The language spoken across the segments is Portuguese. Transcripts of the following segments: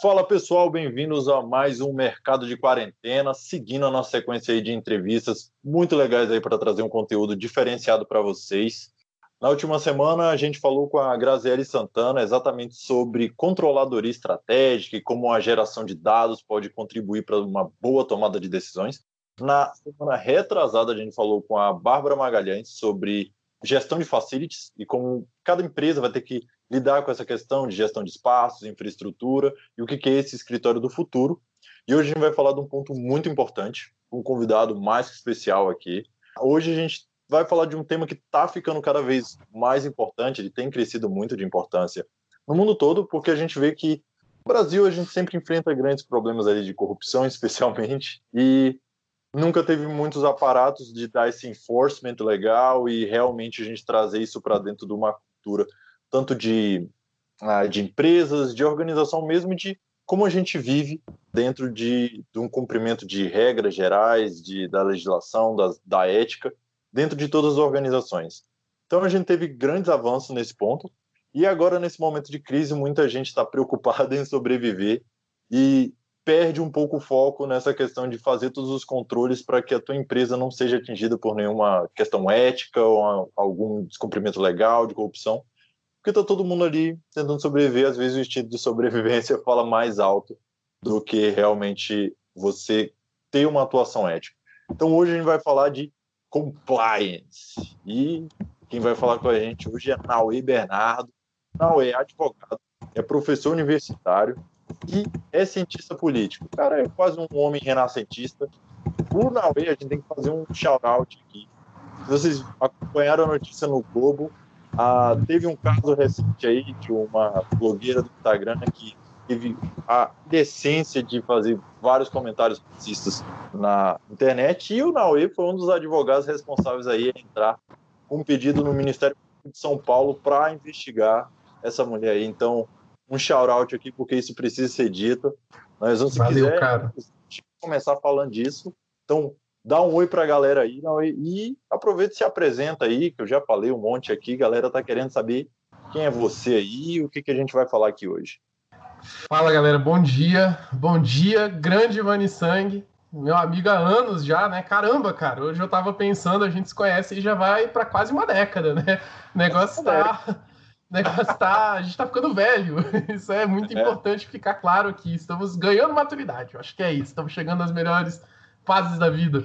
Fala pessoal, bem-vindos a mais um Mercado de Quarentena, seguindo a nossa sequência de entrevistas muito legais aí para trazer um conteúdo diferenciado para vocês. Na última semana a gente falou com a Graziele Santana exatamente sobre controladoria estratégica e como a geração de dados pode contribuir para uma boa tomada de decisões. Na semana retrasada a gente falou com a Bárbara Magalhães sobre gestão de facilities e como cada empresa vai ter que lidar com essa questão de gestão de espaços, infraestrutura e o que é esse escritório do futuro. E hoje a gente vai falar de um ponto muito importante, um convidado mais que especial aqui. Hoje a gente vai falar de um tema que está ficando cada vez mais importante, ele tem crescido muito de importância no mundo todo, porque a gente vê que no Brasil a gente sempre enfrenta grandes problemas ali de corrupção, especialmente, e nunca teve muitos aparatos de dar esse enforcement legal e realmente a gente trazer isso para dentro de uma cultura tanto de, ah, de empresas, de organização mesmo, de como a gente vive dentro de, de um cumprimento de regras gerais, de, da legislação, da, ética, dentro de todas as organizações. Então a gente teve grandes avanços nesse ponto, e agora, nesse momento de crise, muita gente está preocupada em sobreviver e perde um pouco o foco nessa questão de fazer todos os controles para que a tua empresa não seja atingida por nenhuma questão ética ou algum descumprimento legal de corrupção porque tá todo mundo ali tentando sobreviver. Às vezes o instinto de sobrevivência fala mais alto do que realmente você ter uma atuação ética. Então hoje a gente vai falar de compliance. E quem vai falar com a gente hoje é Naue Bernardo. Naue é advogado, é professor universitário e é cientista político. O cara é quase um homem renascentista. O Naue, a gente tem que fazer um shout-out aqui. Vocês acompanharam a notícia no Globo, ah, teve um caso recente aí de uma blogueira do Instagram que teve a decência de fazer vários comentários racistas na internet e o Naue foi um dos advogados responsáveis aí a entrar com um pedido no Ministério de São Paulo para investigar essa mulher aí. Então, um shout-out aqui porque isso precisa ser dito. Nós vamos, se Valeu, quiser, cara. começar falando disso. Então, dá um oi para a galera aí não, e, aproveita e se apresenta aí, que eu já falei um monte aqui, a galera tá querendo saber quem é você aí e o que, que a gente vai falar aqui hoje. Fala galera, bom dia, bom dia, grande Vani Sangue, meu amigo há anos já, né? Caramba, cara, hoje eu tava pensando, a gente se conhece e já vai para quase uma década, né? O negócio tá. O negócio tá. A gente tá ficando velho. Isso é muito é. importante ficar claro aqui. Estamos ganhando maturidade. Eu acho que é isso. Estamos chegando às melhores fases da vida.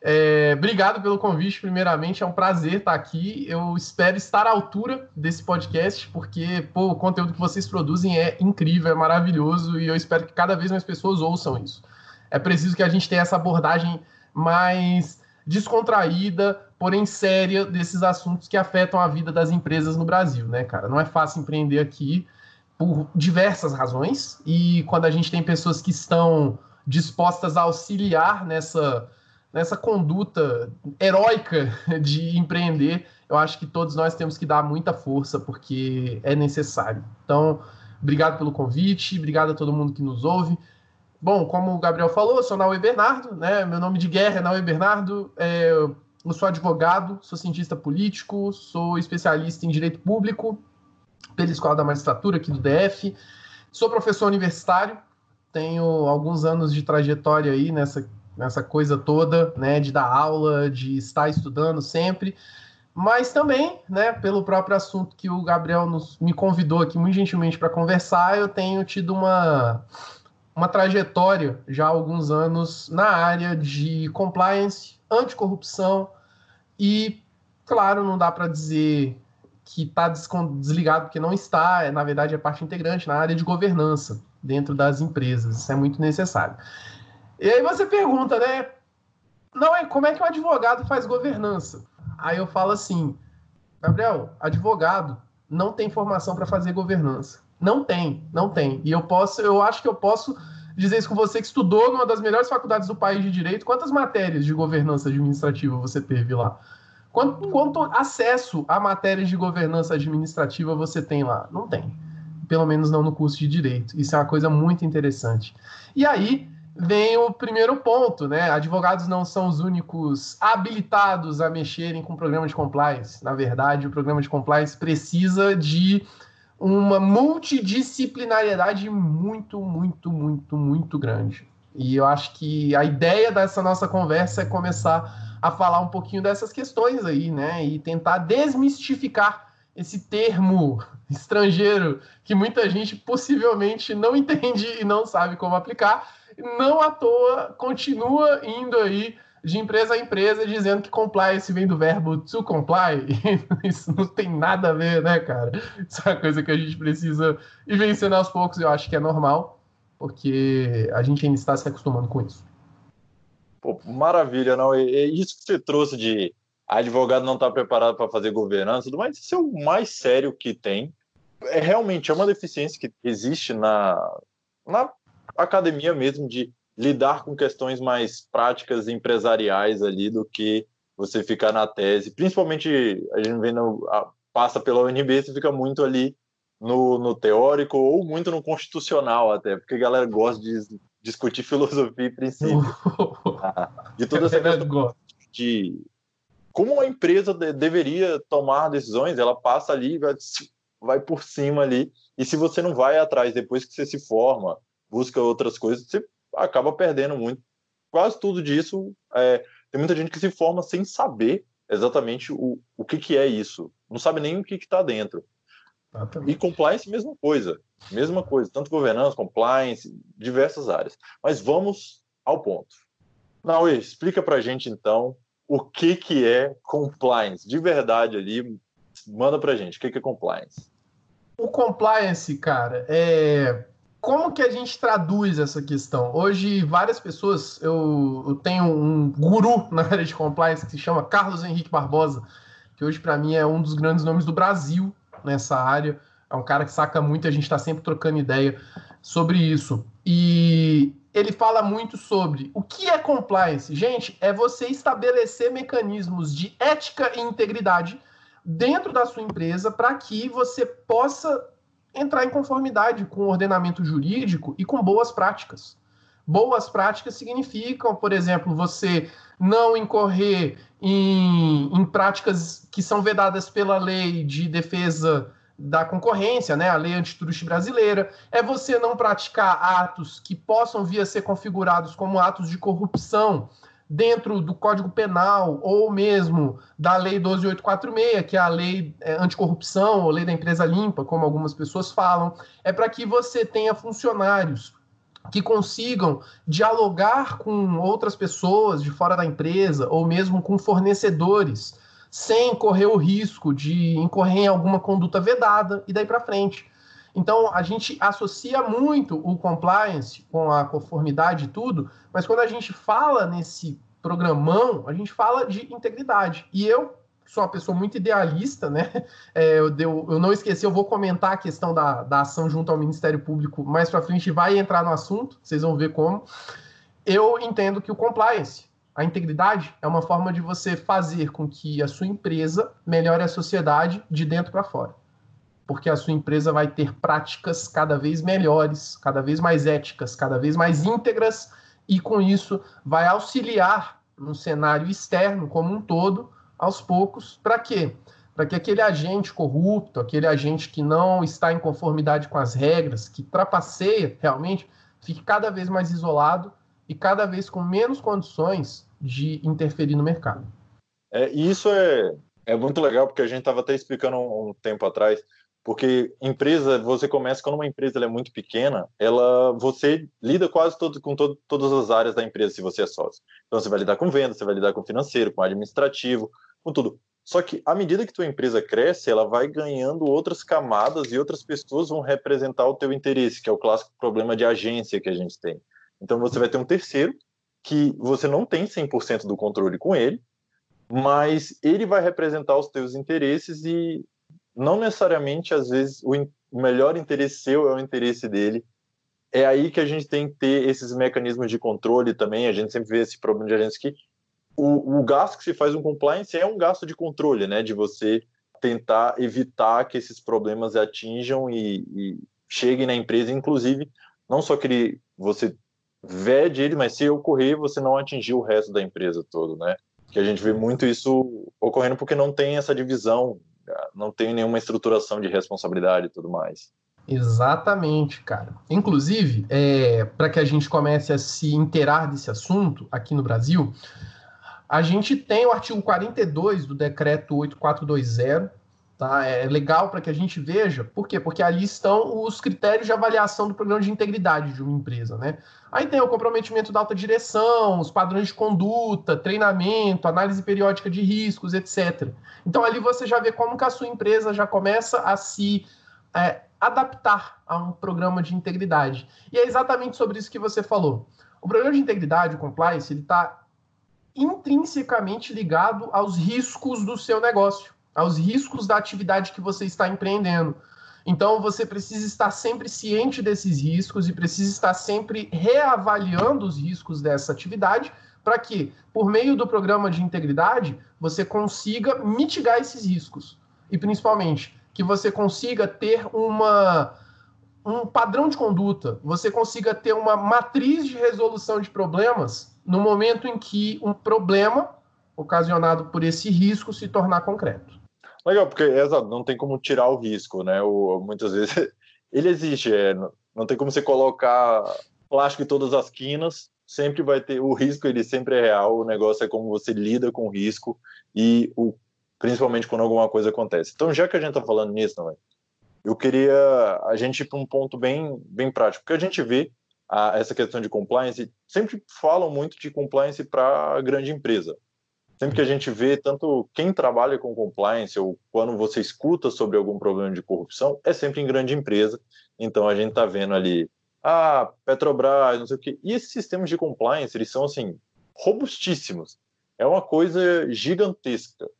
É, obrigado pelo convite, primeiramente. É um prazer estar aqui. Eu espero estar à altura desse podcast, porque pô, o conteúdo que vocês produzem é incrível, é maravilhoso, e eu espero que cada vez mais pessoas ouçam isso. É preciso que a gente tenha essa abordagem mais descontraída, porém séria, desses assuntos que afetam a vida das empresas no Brasil, né, cara? Não é fácil empreender aqui por diversas razões, e quando a gente tem pessoas que estão dispostas a auxiliar nessa, nessa conduta heróica de empreender, eu acho que todos nós temos que dar muita força, porque é necessário. Então, obrigado pelo convite, obrigado a todo mundo que nos ouve. Bom, como o Gabriel falou, eu sou Naue Bernardo, né? Meu nome de guerra é Naue Bernardo. É, eu sou advogado, sou cientista político, sou especialista em direito público pela Escola da Magistratura aqui do DF. Sou professor universitário, tenho alguns anos de trajetória aí nessa, nessa coisa toda, né, de dar aula, de estar estudando sempre, mas também, né, pelo próprio assunto que o Gabriel nos, me convidou aqui muito gentilmente para conversar, eu tenho tido uma, uma trajetória já há alguns anos na área de compliance, anticorrupção e, claro, não dá para dizer que está desligado, porque não está, é, na verdade é parte integrante na área de governança dentro das empresas. Isso é muito necessário. E aí você pergunta, né? Não é como é que o advogado faz governança? Aí eu falo assim, Gabriel, advogado não tem formação para fazer governança. Não tem, não tem. E eu posso, eu acho que eu posso dizer isso com você que estudou numa das melhores faculdades do país de direito. Quantas matérias de governança administrativa você teve lá? Quanto, quanto acesso a matérias de governança administrativa você tem lá? Não tem pelo menos não no curso de direito. Isso é uma coisa muito interessante. E aí vem o primeiro ponto, né? Advogados não são os únicos habilitados a mexerem com o programa de compliance. Na verdade, o programa de compliance precisa de uma multidisciplinariedade muito, muito, muito, muito grande. E eu acho que a ideia dessa nossa conversa é começar a falar um pouquinho dessas questões aí, né? E tentar desmistificar esse termo estrangeiro que muita gente possivelmente não entende e não sabe como aplicar. Não à toa continua indo aí de empresa a empresa dizendo que compliance vem do verbo to comply. Isso não tem nada a ver, né, cara? Isso é uma coisa que a gente precisa ir vencendo aos poucos, eu acho que é normal, porque a gente ainda está se acostumando com isso. Pô, maravilha, não? É isso que você trouxe de advogado não estar tá preparado para fazer governança, tudo mais, isso é o mais sério que tem. É realmente é uma deficiência que existe na, na academia mesmo de lidar com questões mais práticas empresariais ali do que você ficar na tese. Principalmente a gente vendo passa pela UNB, você fica muito ali no, no teórico ou muito no constitucional até, porque a galera gosta de discutir filosofia e princípio. de toda essa questão de como a empresa de, deveria tomar decisões, ela passa ali, vai, vai por cima ali, e se você não vai atrás depois que você se forma, busca outras coisas, você acaba perdendo muito. Quase tudo disso, é, tem muita gente que se forma sem saber exatamente o, o que, que é isso. Não sabe nem o que está dentro. Exatamente. E compliance, mesma coisa. Mesma coisa. Tanto governança, compliance, diversas áreas. Mas vamos ao ponto. Naui, explica para a gente, então, o que, que é compliance. De verdade ali, manda para gente. O que, que é compliance? O compliance, cara, é como que a gente traduz essa questão? Hoje, várias pessoas, eu, eu, tenho um guru na área de compliance que se chama Carlos Henrique Barbosa, que hoje, para mim, é um dos grandes nomes do Brasil nessa área. É um cara que saca muito, a gente está sempre trocando ideia sobre isso. E ele fala muito sobre o que é compliance. Gente, é você estabelecer mecanismos de ética e integridade dentro da sua empresa para que você possa entrar em conformidade com o ordenamento jurídico e com boas práticas. Boas práticas significam, por exemplo, você não incorrer em, em práticas que são vedadas pela lei de defesa da concorrência, né, a lei antitruste brasileira, é você não praticar atos que possam vir a ser configurados como atos de corrupção, dentro do Código Penal ou mesmo da Lei 12846, que é a lei é, anticorrupção ou lei da empresa limpa, como algumas pessoas falam, é para que você tenha funcionários que consigam dialogar com outras pessoas de fora da empresa ou mesmo com fornecedores, sem correr o risco de incorrer em alguma conduta vedada e daí para frente. Então, a gente associa muito o compliance com a conformidade e tudo, mas quando a gente fala nesse programão, a gente fala de integridade. E eu sou uma pessoa muito idealista, né? É, eu, eu, não esqueci, eu vou comentar a questão da, da ação junto ao Ministério Público mais para frente, vai entrar no assunto, vocês vão ver como. Eu entendo que o compliance, a integridade, é uma forma de você fazer com que a sua empresa melhore a sociedade de dentro para fora porque a sua empresa vai ter práticas cada vez melhores, cada vez mais éticas, cada vez mais íntegras, e com isso vai auxiliar no cenário externo como um todo, aos poucos, para quê? Para que aquele agente corrupto, aquele agente que não está em conformidade com as regras, que trapaceia realmente, fique cada vez mais isolado e cada vez com menos condições de interferir no mercado. É, isso é, é muito legal, porque a gente estava até explicando um, um tempo atrás porque empresa, você começa quando uma empresa é muito pequena, ela você lida quase todo, com todo, todas as áreas da empresa se você é sócio. Então você vai lidar com venda, você vai lidar com financeiro, com administrativo, com tudo. Só que à medida que tua empresa cresce, ela vai ganhando outras camadas e outras pessoas vão representar o teu interesse, que é o clássico problema de agência que a gente tem. Então você vai ter um terceiro que você não tem 100% do controle com ele, mas ele vai representar os teus interesses e não necessariamente, às vezes, o, melhor interesse seu é o interesse dele. É aí que a gente tem que ter esses mecanismos de controle também. A gente sempre vê esse problema de agência que o, o gasto que se faz um compliance é um gasto de controle, né? De você tentar evitar que esses problemas atinjam e, e cheguem na empresa, inclusive, não só que ele, você vede ele, mas se ocorrer, você não atingiu o resto da empresa todo, né? Que a gente vê muito isso ocorrendo porque não tem essa divisão não tem nenhuma estruturação de responsabilidade e tudo mais. Exatamente, cara. Inclusive, é, para que a gente comece a se inteirar desse assunto aqui no Brasil, a gente tem o artigo 42 do decreto 8420, Tá? É legal para que a gente veja, por quê? Porque ali estão os critérios de avaliação do programa de integridade de uma empresa. Né? Aí tem o comprometimento da alta direção, os padrões de conduta, treinamento, análise periódica de riscos, etc. Então ali você já vê como que a sua empresa já começa a se é, adaptar a um programa de integridade. E é exatamente sobre isso que você falou. O programa de integridade, o compliance, ele está intrinsecamente ligado aos riscos do seu negócio aos riscos da atividade que você está empreendendo. Então, você precisa estar sempre ciente desses riscos e precisa estar sempre reavaliando os riscos dessa atividade para que, por meio do programa de integridade, você consiga mitigar esses riscos. E, principalmente, que você consiga ter uma, um padrão de conduta, você consiga ter uma matriz de resolução de problemas no momento em que um problema ocasionado por esse risco se tornar concreto. Legal, porque exato, não tem como tirar o risco, né? O, muitas vezes ele existe, é, não tem como você colocar plástico em todas as quinas, sempre vai ter o risco, ele sempre é real. O negócio é como você lida com o risco e o, principalmente quando alguma coisa acontece. Então, já que a gente está falando nisso, não é? eu queria a gente ir para um ponto bem, bem prático, porque a gente vê a, essa questão de compliance, sempre falam muito de compliance para grande empresa. Sempre que a gente vê tanto quem trabalha com compliance ou quando você escuta sobre algum problema de corrupção, é sempre em grande empresa. Então a gente está vendo ali, ah, Petrobras, não sei o quê. E esses sistemas de compliance, eles são assim robustíssimos. É uma coisa gigantesca.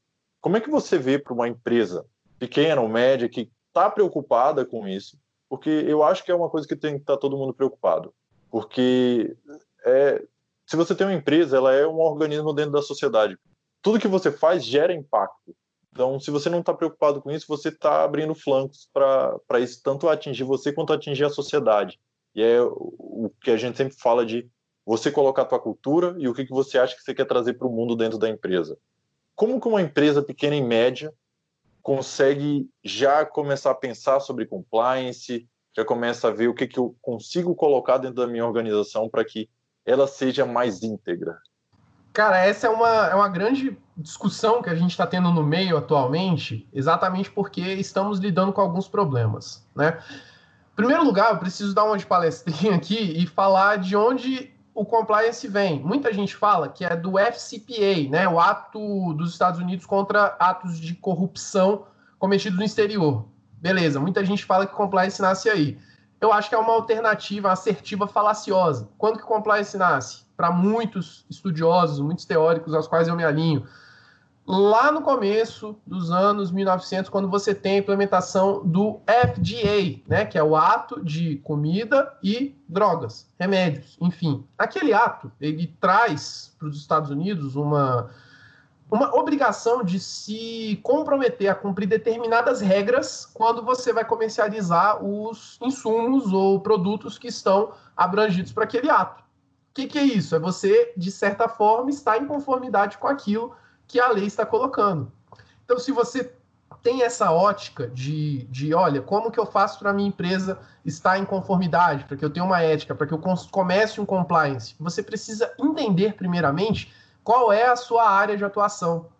Como é que você vê para uma empresa pequena ou média que está preocupada com isso? Porque eu acho que é uma coisa que tem que estar tá todo mundo preocupado. Porque é, se você tem uma empresa, ela é um organismo dentro da sociedade. Tudo que você faz gera impacto. Então, se você não está preocupado com isso, você está abrindo flancos para isso tanto atingir você quanto atingir a sociedade. E é o que a gente sempre fala de você colocar a tua cultura e o que, que você acha que você quer trazer para o mundo dentro da empresa. Como que uma empresa pequena e média consegue já começar a pensar sobre compliance, já começa a ver o que, que eu consigo colocar dentro da minha organização para que ela seja mais íntegra? Cara, essa é uma, é uma grande discussão que a gente está tendo no meio atualmente, exatamente porque estamos lidando com alguns problemas, né? Em primeiro lugar, eu preciso dar uma de palestrinha aqui e falar de onde o compliance vem. Muita gente fala que é do FCPA, né? O ato dos Estados Unidos contra atos de corrupção cometidos no exterior. Beleza, muita gente fala que compliance nasce aí eu acho que é uma alternativa assertiva falaciosa. Quando que compliance nasce? Para muitos estudiosos, muitos teóricos aos quais eu me alinho, lá no começo dos anos 1900, quando você tem a implementação do FDA, né, que é o ato de comida e drogas, remédios, enfim. Aquele ato, ele traz para os Estados Unidos uma uma obrigação de se comprometer a cumprir determinadas regras quando você vai comercializar os insumos ou produtos que estão abrangidos para aquele ato. O que, que, é isso? É você, de certa forma, estar em conformidade com aquilo que a lei está colocando. Então, se você tem essa ótica de, de olha, como que eu faço para a minha empresa estar em conformidade, para que eu tenha uma ética, para que eu comece um compliance, você precisa entender, primeiramente, qual é a sua área de atuação?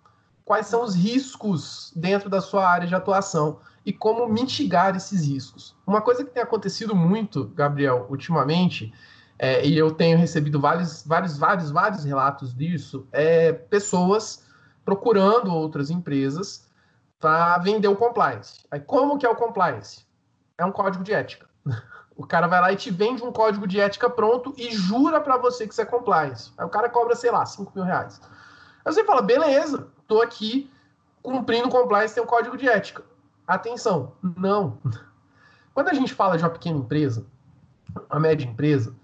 Quais são os riscos dentro da sua área de atuação? E como mitigar esses riscos? Uma coisa que tem acontecido muito, Gabriel, ultimamente, é, e eu tenho recebido vários, vários, vários, vários relatos disso, é pessoas procurando outras empresas para vender o compliance. Aí, como que é o compliance? É um código de ética. O cara vai lá e te vende um código de ética pronto e jura para você que você é compliance. Aí o cara cobra, sei lá, 5 mil reais. Aí você fala, beleza, tô aqui cumprindo compliance, tem um código de ética. Atenção, não. Quando a gente fala de uma pequena empresa, uma média empresa,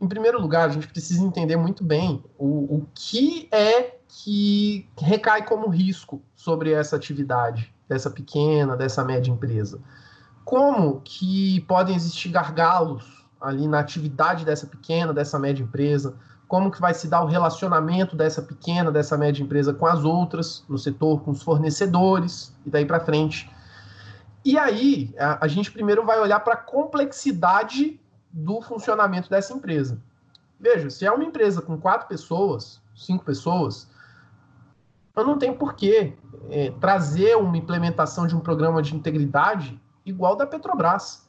em primeiro lugar, a gente precisa entender muito bem o, o que é que recai como risco sobre essa atividade dessa pequena, dessa média empresa como que podem existir gargalos ali na atividade dessa pequena, dessa média empresa, como que vai se dar o relacionamento dessa pequena, dessa média empresa com as outras no setor, com os fornecedores e daí para frente. E aí a, a gente primeiro vai olhar para a complexidade do funcionamento dessa empresa. Veja, se é uma empresa com quatro pessoas, cinco pessoas, eu não tenho porquê é, trazer uma implementação de um programa de integridade igual da Petrobras.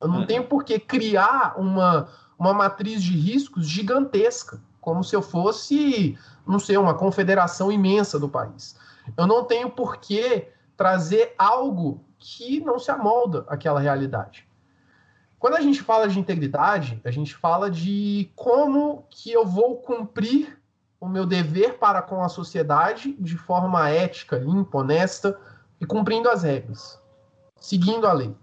Eu não uhum. tenho por que criar uma, uma matriz de riscos gigantesca, como se eu fosse, não sei, uma confederação imensa do país. Eu não tenho por que trazer algo que não se amolda àquela realidade. Quando a gente fala de integridade, a gente fala de como que eu vou cumprir o meu dever para com a sociedade de forma ética, limpa, honesta e cumprindo as regras, seguindo a lei.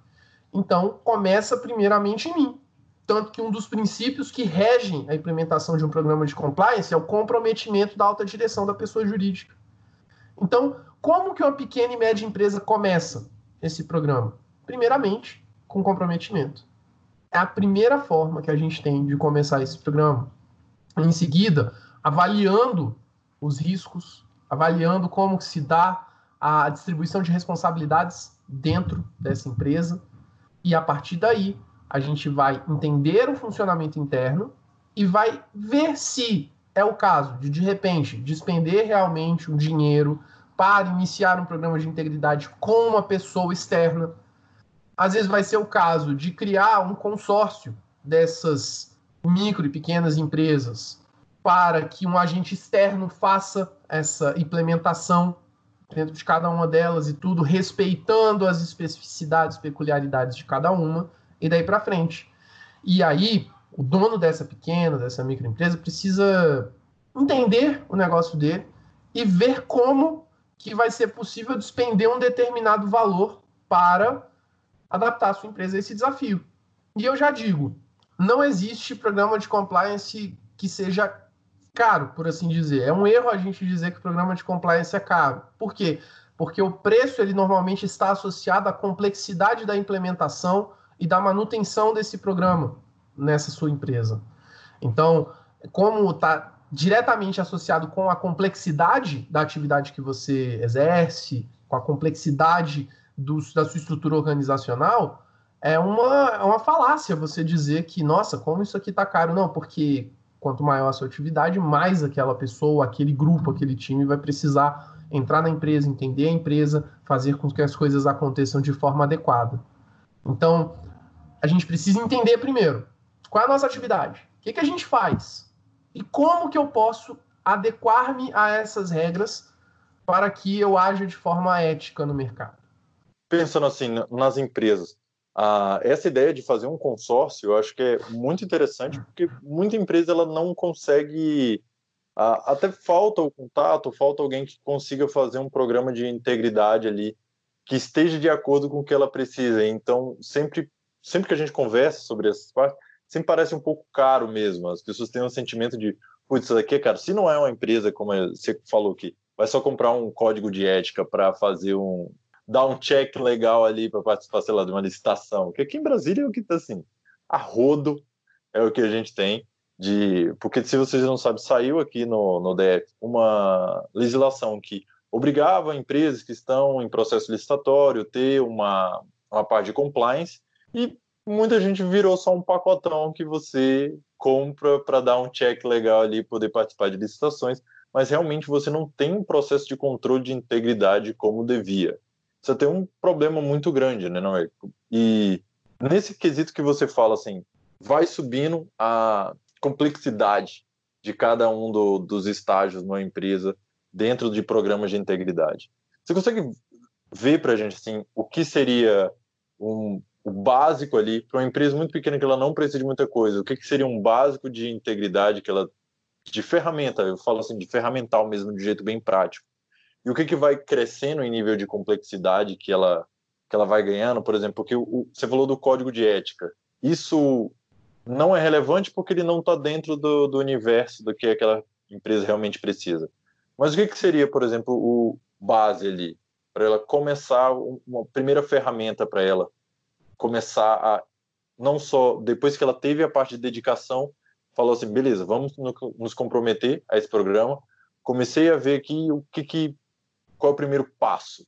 Então, começa primeiramente em mim. Tanto que um dos princípios que regem a implementação de um programa de compliance é o comprometimento da alta direção da pessoa jurídica. Então, como que uma pequena e média empresa começa esse programa? Primeiramente, com comprometimento. É a primeira forma que a gente tem de começar esse programa. Em seguida, avaliando os riscos, avaliando como se dá a distribuição de responsabilidades dentro dessa empresa, e a partir daí, a gente vai entender o funcionamento interno e vai ver se é o caso de, de repente, despender realmente um dinheiro para iniciar um programa de integridade com uma pessoa externa. Às vezes vai ser o caso de criar um consórcio dessas micro e pequenas empresas para que um agente externo faça essa implementação dentro de cada uma delas e tudo respeitando as especificidades, peculiaridades de cada uma e daí para frente. E aí, o dono dessa pequena, dessa microempresa precisa entender o negócio dele e ver como que vai ser possível despender um determinado valor para adaptar a sua empresa a esse desafio. E eu já digo, não existe programa de compliance que seja caro, por assim dizer. É um erro a gente dizer que o programa de compliance é caro. Por quê? Porque o preço ele normalmente está associado à complexidade da implementação e da manutenção desse programa nessa sua empresa. Então, como está diretamente associado com a complexidade da atividade que você exerce, com a complexidade do, da sua estrutura organizacional, é uma, é uma falácia você dizer que, nossa, como isso aqui está caro. Não, porque quanto maior a sua atividade, mais aquela pessoa, aquele grupo, aquele time vai precisar entrar na empresa, entender a empresa, fazer com que as coisas aconteçam de forma adequada. Então, a gente precisa entender primeiro qual é a nossa atividade, o que, que a gente faz e como que eu posso adequar-me a essas regras para que eu haja de forma ética no mercado. Pensando assim nas empresas, ah, essa ideia de fazer um consórcio, eu acho que é muito interessante, porque muita empresa ela não consegue, ah, até falta o contato, falta alguém que consiga fazer um programa de integridade ali, que esteja de acordo com o que ela precisa. Então, sempre, sempre que a gente conversa sobre essas partes, sempre parece um pouco caro mesmo. As pessoas têm um sentimento de, putz, isso daqui, cara, se não é uma empresa, como você falou aqui, vai só comprar um código de ética para fazer um, dar um check legal ali para participar, sei lá, de uma licitação. Porque aqui em Brasília é o que está assim, a rodo é o que a gente tem de. Porque se vocês não sabem, saiu aqui no, no DF uma legislação que obrigava empresas que estão em processo licitatório ter uma, uma parte de compliance e muita gente virou só um pacotão que você compra para dar um check legal ali poder participar de licitações, mas realmente você não tem um processo de controle de integridade como devia você tem um problema muito grande, né, não é? E nesse quesito que você fala assim, vai subindo a complexidade de cada um do, dos estágios numa empresa dentro de programas de integridade. Você consegue ver para a gente assim o que seria um, o básico ali para uma empresa muito pequena que ela não precisa de muita coisa? O que, que seria um básico de integridade que ela de ferramenta? Eu falo assim de ferramental mesmo, de jeito bem prático e o que, que vai crescendo em nível de complexidade que ela, que ela vai ganhando, por exemplo, porque o, você falou do código de ética. Isso não é relevante porque ele não está dentro do, do universo do que aquela empresa realmente precisa. Mas o que, que seria, por exemplo, o base ali, para ela começar uma primeira ferramenta para ela começar a não só depois que ela teve a parte de dedicação falou assim, beleza, vamos nos comprometer a esse programa. Comecei a ver aqui o que, que qual é o primeiro passo.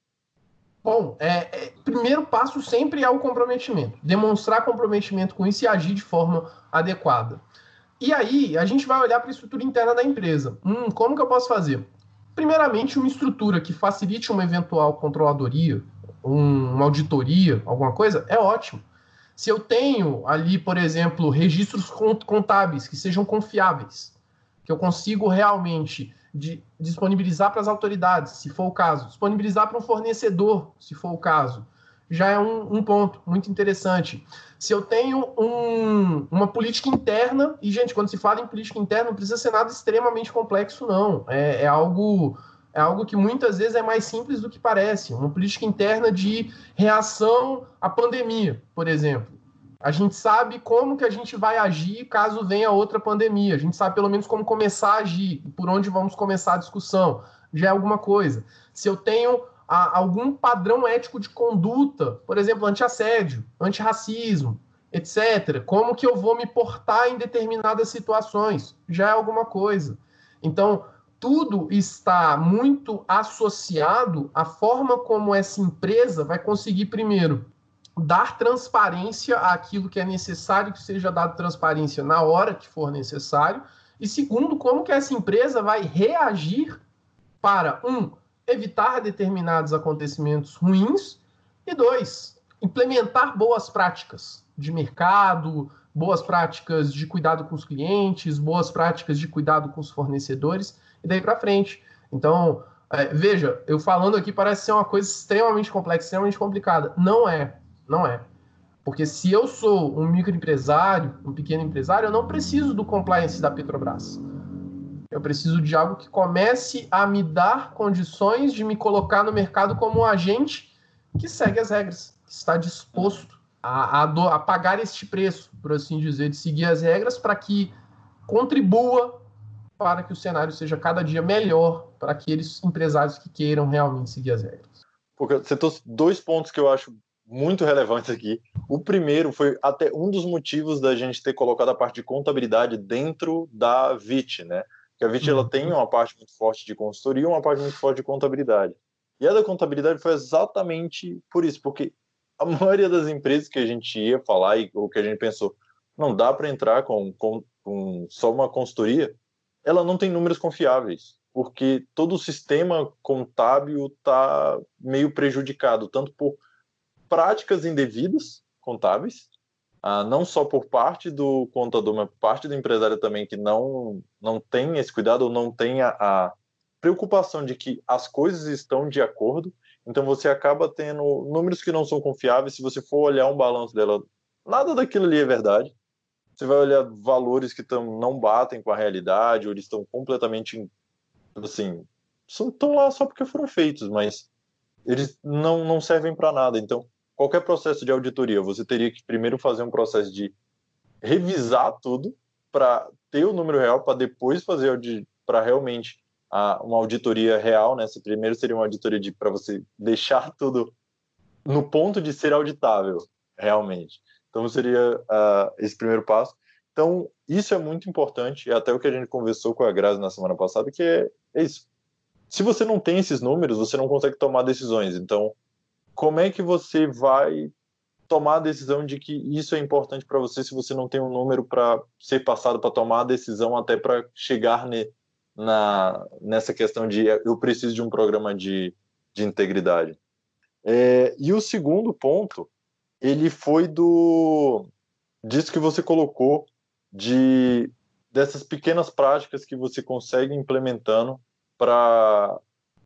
Bom, é, é, primeiro passo sempre é o comprometimento. Demonstrar comprometimento com isso e agir de forma adequada. E aí, a gente vai olhar para a estrutura interna da empresa. Hum, como que eu posso fazer? Primeiramente, uma estrutura que facilite uma eventual controladoria, um, uma auditoria, alguma coisa, é ótimo. Se eu tenho ali, por exemplo, registros contábeis que sejam confiáveis, que eu consigo realmente de disponibilizar para as autoridades, se for o caso, disponibilizar para um fornecedor, se for o caso, já é um, um ponto muito interessante. Se eu tenho um, uma política interna, e gente, quando se fala em política interna, não precisa ser nada extremamente complexo, não. É, é algo é algo que muitas vezes é mais simples do que parece. Uma política interna de reação à pandemia, por exemplo. A gente sabe como que a gente vai agir caso venha outra pandemia. A gente sabe pelo menos como começar a agir, por onde vamos começar a discussão. Já é alguma coisa. Se eu tenho a, algum padrão ético de conduta, por exemplo, anti-assédio, antirracismo, etc., como que eu vou me portar em determinadas situações? Já é alguma coisa. Então, tudo está muito associado à forma como essa empresa vai conseguir, primeiro, dar transparência àquilo que é necessário que seja dado transparência na hora que for necessário. E segundo, como que essa empresa vai reagir para, um, evitar determinados acontecimentos ruins, e dois, implementar boas práticas de mercado, boas práticas de cuidado com os clientes, boas práticas de cuidado com os fornecedores, e daí para frente. Então, é, veja, eu falando aqui parece ser uma coisa extremamente complexa, extremamente complicada. Não é. Não é. Porque se eu sou um microempresário, um pequeno empresário, eu não preciso do compliance da Petrobras. Eu preciso de algo que comece a me dar condições de me colocar no mercado como um agente que segue as regras, que está disposto a, a, do, a pagar este preço, por assim dizer, de seguir as regras para que contribua para que o cenário seja cada dia melhor para aqueles empresários que queiram realmente seguir as regras. Porque você trouxe dois pontos que eu acho muito relevantes aqui. O primeiro foi até um dos motivos da gente ter colocado a parte de contabilidade dentro da VIT, né? Que a VIT ela tem uhum. uma parte muito forte de consultoria e uma parte muito forte de contabilidade. E a da contabilidade foi exatamente por isso, porque a maioria das empresas que a gente ia falar e o que a gente pensou, não dá para entrar com, com, com só uma consultoria, ela não tem números confiáveis, porque todo o sistema contábil está meio prejudicado, tanto por práticas indevidas contábeis, ah, não só por parte do contador, mas por parte do empresário também que não, não tem esse cuidado ou não tem a, a preocupação de que as coisas estão de acordo. Então você acaba tendo números que não são confiáveis. Se você for olhar um balanço dela, nada daquilo ali é verdade. Você vai olhar valores que tão, não batem com a realidade, ou eles estão completamente assim, estão lá só porque foram feitos, mas eles não, não servem para nada. Então, qualquer processo de auditoria, você teria que primeiro fazer um processo de revisar tudo para ter o número real, para depois fazer para realmente a, uma auditoria real, né? Primeiro seria uma auditoria para você deixar tudo no ponto de ser auditável, realmente. Então seria uh, esse primeiro passo. Então isso é muito importante, e até o que a gente conversou com a Grazi na semana passada, que é, é isso. Se você não tem esses números, você não consegue tomar decisões. Então como é que você vai tomar a decisão de que isso é importante para você se você não tem um número para ser passado para tomar a decisão até para chegar ne, na, nessa questão de eu preciso de um programa de, de integridade. É, e o segundo ponto, ele foi do disso que você colocou de dessas pequenas práticas que você consegue implementando para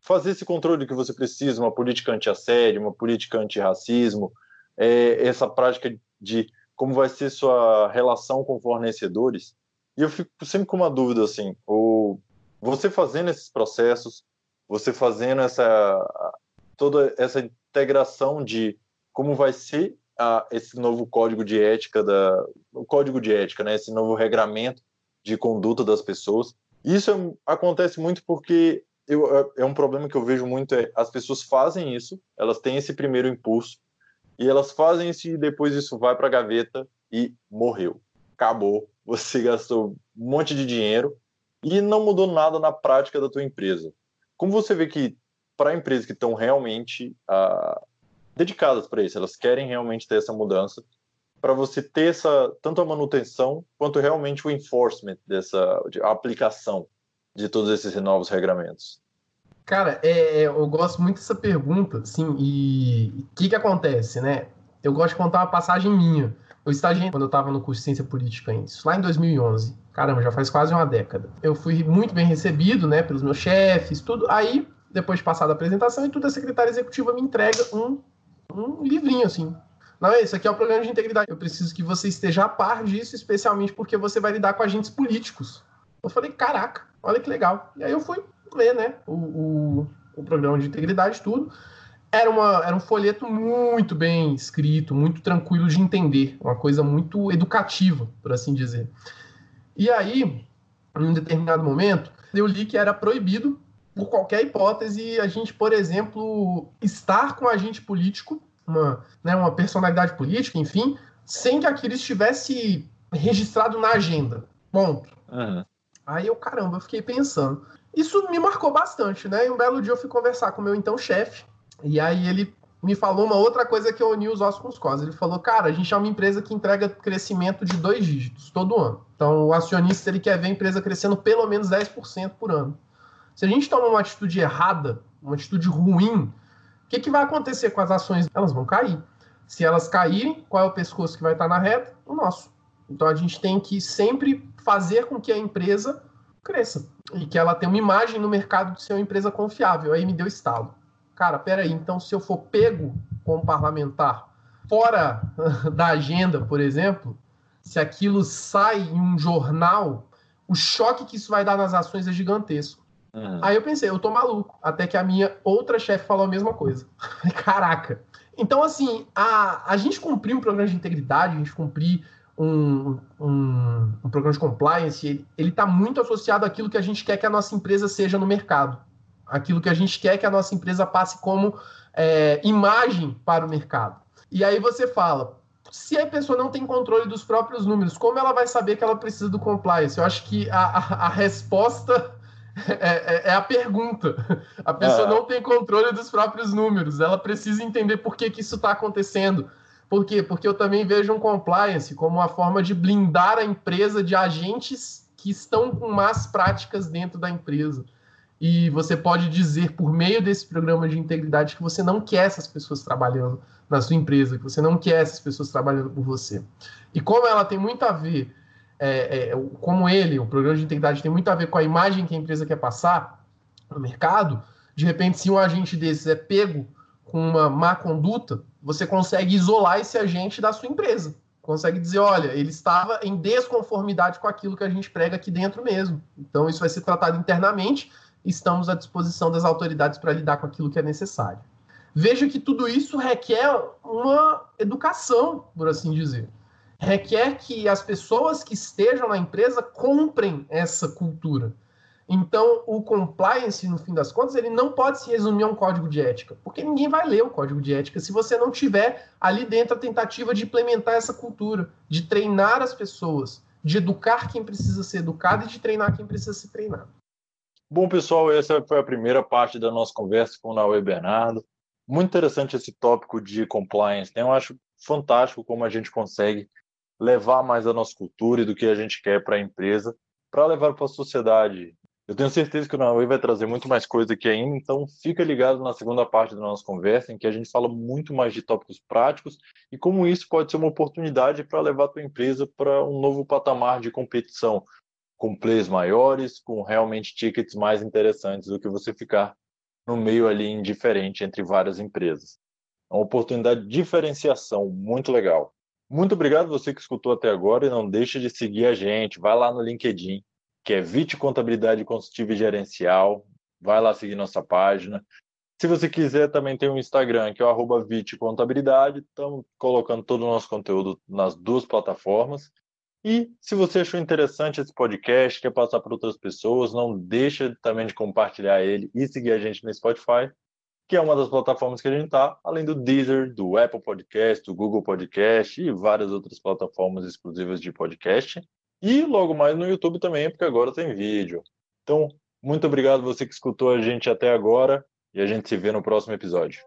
fazer esse controle que você precisa, uma política anti-assédio, uma política anti-racismo, é, essa prática de como vai ser sua relação com fornecedores. E eu fico sempre com uma dúvida assim, ou você fazendo esses processos, você fazendo essa toda essa integração de como vai ser a, esse novo código de ética da o código de ética, né, esse novo regramento de conduta das pessoas. Isso acontece muito porque eu, é, é um problema que eu vejo muito é as pessoas fazem isso, elas têm esse primeiro impulso e elas fazem isso e depois isso vai para a gaveta e morreu, acabou, você gastou um monte de dinheiro e não mudou nada na prática da tua empresa. Como você vê que para empresas que estão realmente ah, dedicadas para isso, elas querem realmente ter essa mudança, para você ter essa tanto a manutenção quanto realmente o enforcement dessa a aplicação de todos esses novos regramentos? Cara, é, é eu gosto muito dessa pergunta, assim, e o que que acontece, né? Eu gosto de contar uma passagem minha. Eu estagiei quando eu estava no curso de Ciência Política isso lá em 2011. Caramba, já faz quase uma década. Eu fui muito bem recebido, né, pelos meus chefes, tudo. Aí, depois de passar da apresentação e tudo, a secretária executiva me entrega um, um livrinho, assim. Não, isso aqui é o programa de integridade. Eu preciso que você esteja a par disso, especialmente porque você vai lidar com agentes políticos. Eu falei, caraca, olha que legal. E aí eu fui ler, né, o, o, o programa de integridade, tudo. Era, uma, era um folheto muito bem escrito, muito tranquilo de entender, uma coisa muito educativa, por assim dizer. E aí, em um determinado momento, eu li que era proibido, por qualquer hipótese, a gente, por exemplo, estar com um agente político, uma, né, uma personalidade política, enfim, sem que aquilo estivesse registrado na agenda. Ponto. Uhum. Aí eu, caramba, eu fiquei pensando. Isso me marcou bastante, né? E um belo dia eu fui conversar com o meu então chefe, e aí ele me falou uma outra coisa que eu uni os ossos com os cos. Ele falou, cara, a gente é uma empresa que entrega crescimento de dois dígitos todo ano. Então o acionista ele quer ver a empresa crescendo pelo menos 10% por ano. Se a gente toma uma atitude errada, uma atitude ruim, o que, que vai acontecer com as ações? Elas vão cair. Se elas caírem, qual é o pescoço que vai estar na reta? O nosso. Então a gente tem que sempre fazer com que a empresa cresça e que ela tenha uma imagem no mercado de ser uma empresa confiável. Aí me deu estalo. Cara, peraí, então se eu for pego como parlamentar fora da agenda, por exemplo, se aquilo sai em um jornal, o choque que isso vai dar nas ações é gigantesco. Uhum. Aí eu pensei, eu tô maluco. Até que a minha outra chefe falou a mesma coisa. Caraca. Então, assim, a, a gente cumprir um programa de integridade, a gente cumprir um, um, um, programa de compliance, ele está muito associado àquilo que a gente quer que a nossa empresa seja no mercado. Aquilo que a gente quer que a nossa empresa passe como é, imagem para o mercado. E aí você fala, se a pessoa não tem controle dos próprios números, como ela vai saber que ela precisa do compliance? Eu acho que a, a, a resposta é, é, é, a pergunta. A pessoa é. não tem controle dos próprios números, ela precisa entender por que, que isso está acontecendo. Por quê? Porque eu também vejo um compliance como uma forma de blindar a empresa de agentes que estão com más práticas dentro da empresa. E você pode dizer, por meio desse programa de integridade, que você não quer essas pessoas trabalhando na sua empresa, que você não quer essas pessoas trabalhando por você. E como ela tem muito a ver, é, é, como ele, o programa de integridade tem muito a ver com a imagem que a empresa quer passar no mercado, de repente, se um agente desses é pego com uma má conduta, você consegue isolar esse agente da sua empresa. Consegue dizer, olha, ele estava em desconformidade com aquilo que a gente prega aqui dentro mesmo. Então, isso vai ser tratado internamente. Estamos à disposição das autoridades para lidar com aquilo que é necessário. Veja que tudo isso requer uma educação, por assim dizer. Requer que as pessoas que estejam na empresa comprem essa cultura então, o compliance, no fim das contas, ele não pode se resumir a um código de ética, porque ninguém vai ler o código de ética se você não tiver ali dentro a tentativa de implementar essa cultura, de treinar as pessoas, de educar quem precisa ser educado e de treinar quem precisa ser treinado. Bom, pessoal, essa foi a primeira parte da nossa conversa com o Naue Bernardo. Muito interessante esse tópico de compliance. Né? Eu acho fantástico como a gente consegue levar mais a nossa cultura e do que a gente quer para a empresa, para levar para a sociedade eu tenho certeza que o Naui vai trazer muito mais coisa aqui ainda, então fica ligado na segunda parte da nossa conversa, em que a gente fala muito mais de tópicos práticos e como isso pode ser uma oportunidade para levar a tua empresa para um novo patamar de competição, com players maiores, com realmente tickets mais interessantes do que você ficar no meio ali indiferente entre várias empresas. É uma oportunidade de diferenciação muito legal. Muito obrigado você que escutou até agora e não deixe de seguir a gente, vai lá no LinkedIn, que é Vite Contabilidade Consultiva e Gerencial. Vai lá seguir nossa página. Se você quiser, também tem um Instagram, que é o Vite Contabilidade. Estamos colocando todo o nosso conteúdo nas duas plataformas. E se você achou interessante esse podcast, quer passar para outras pessoas, não deixa também de compartilhar ele e seguir a gente no Spotify, que é uma das plataformas que a gente está, além do Deezer, do Apple Podcast, do Google Podcast e várias outras plataformas exclusivas de podcast. E logo mais no YouTube também, porque agora tem vídeo. Então, muito obrigado você que escutou a gente até agora e a gente se vê no próximo episódio.